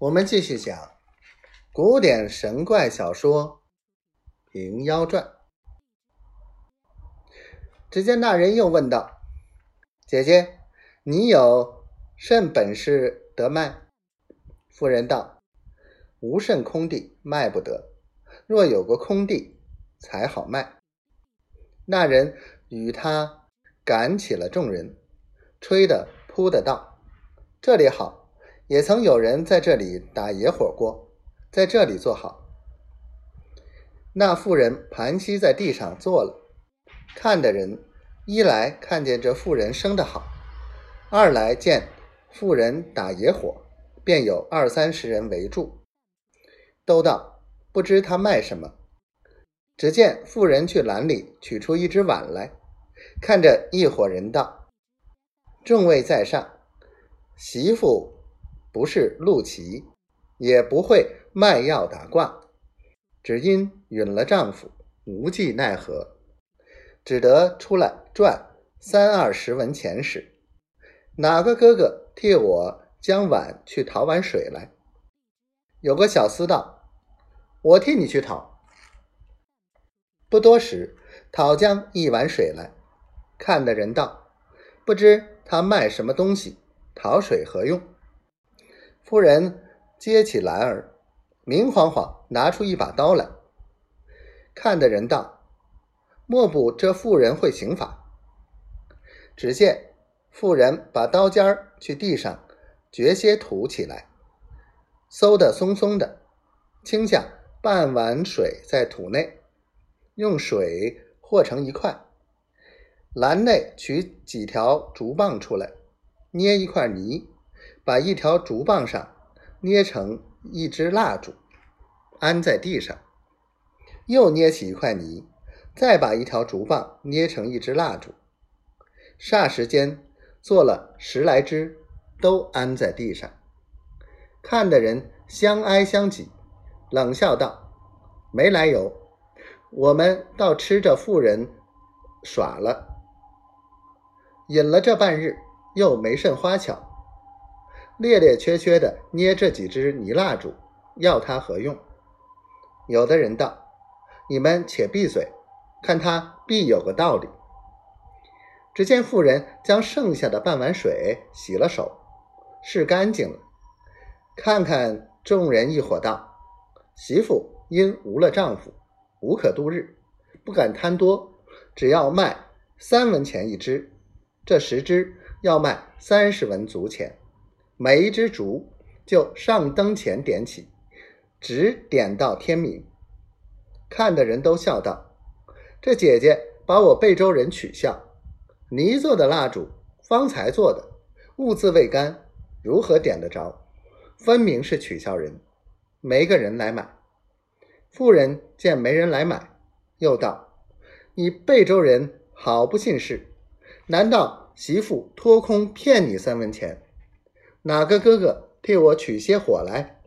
我们继续讲古典神怪小说《平妖传》。只见那人又问道：“姐姐，你有甚本事得卖？”夫人道：“无甚空地，卖不得。若有个空地，才好卖。”那人与他赶起了众人，吹的扑的道：“这里好。”也曾有人在这里打野火过，在这里坐好。那妇人盘膝在地上坐了，看的人一来看见这妇人生得好，二来见妇人打野火，便有二三十人围住，都道不知他卖什么。只见妇人去篮里取出一只碗来，看着一伙人道：“众位在上，媳妇。”不是陆琪，也不会卖药打卦，只因允了丈夫，无计奈何，只得出来赚三二十文钱时，哪个哥哥替我将碗去讨碗水来？有个小厮道：“我替你去讨。”不多时，讨将一碗水来，看的人道：“不知他卖什么东西，讨水何用？”夫人接起篮儿，明晃晃拿出一把刀来，看的人道：“莫不这妇人会刑法？”只见妇人把刀尖儿去地上掘些土起来，嗖的松松的，倾下半碗水在土内，用水和成一块，篮内取几条竹棒出来，捏一块泥。把一条竹棒上捏成一支蜡烛，安在地上，又捏起一块泥，再把一条竹棒捏成一支蜡烛，霎时间做了十来支，都安在地上。看的人相挨相挤，冷笑道：“没来由，我们倒吃着妇人耍了，饮了这半日，又没甚花巧。”咧咧缺缺的捏这几支泥蜡烛，要它何用？有的人道：“你们且闭嘴，看他必有个道理。”只见妇人将剩下的半碗水洗了手，拭干净了，看看众人一伙道：“媳妇因无了丈夫，无可度日，不敢贪多，只要卖三文钱一支，这十支要卖三十文足钱。”每一支烛就上灯前点起，直点到天明。看的人都笑道：“这姐姐把我贝州人取笑。泥做的蜡烛，方才做的，物自未干，如何点得着？分明是取笑人。没个人来买。妇人见没人来买，又道：‘你贝州人好不信事，难道媳妇托空骗你三文钱？’”哪个哥哥替我取些火来？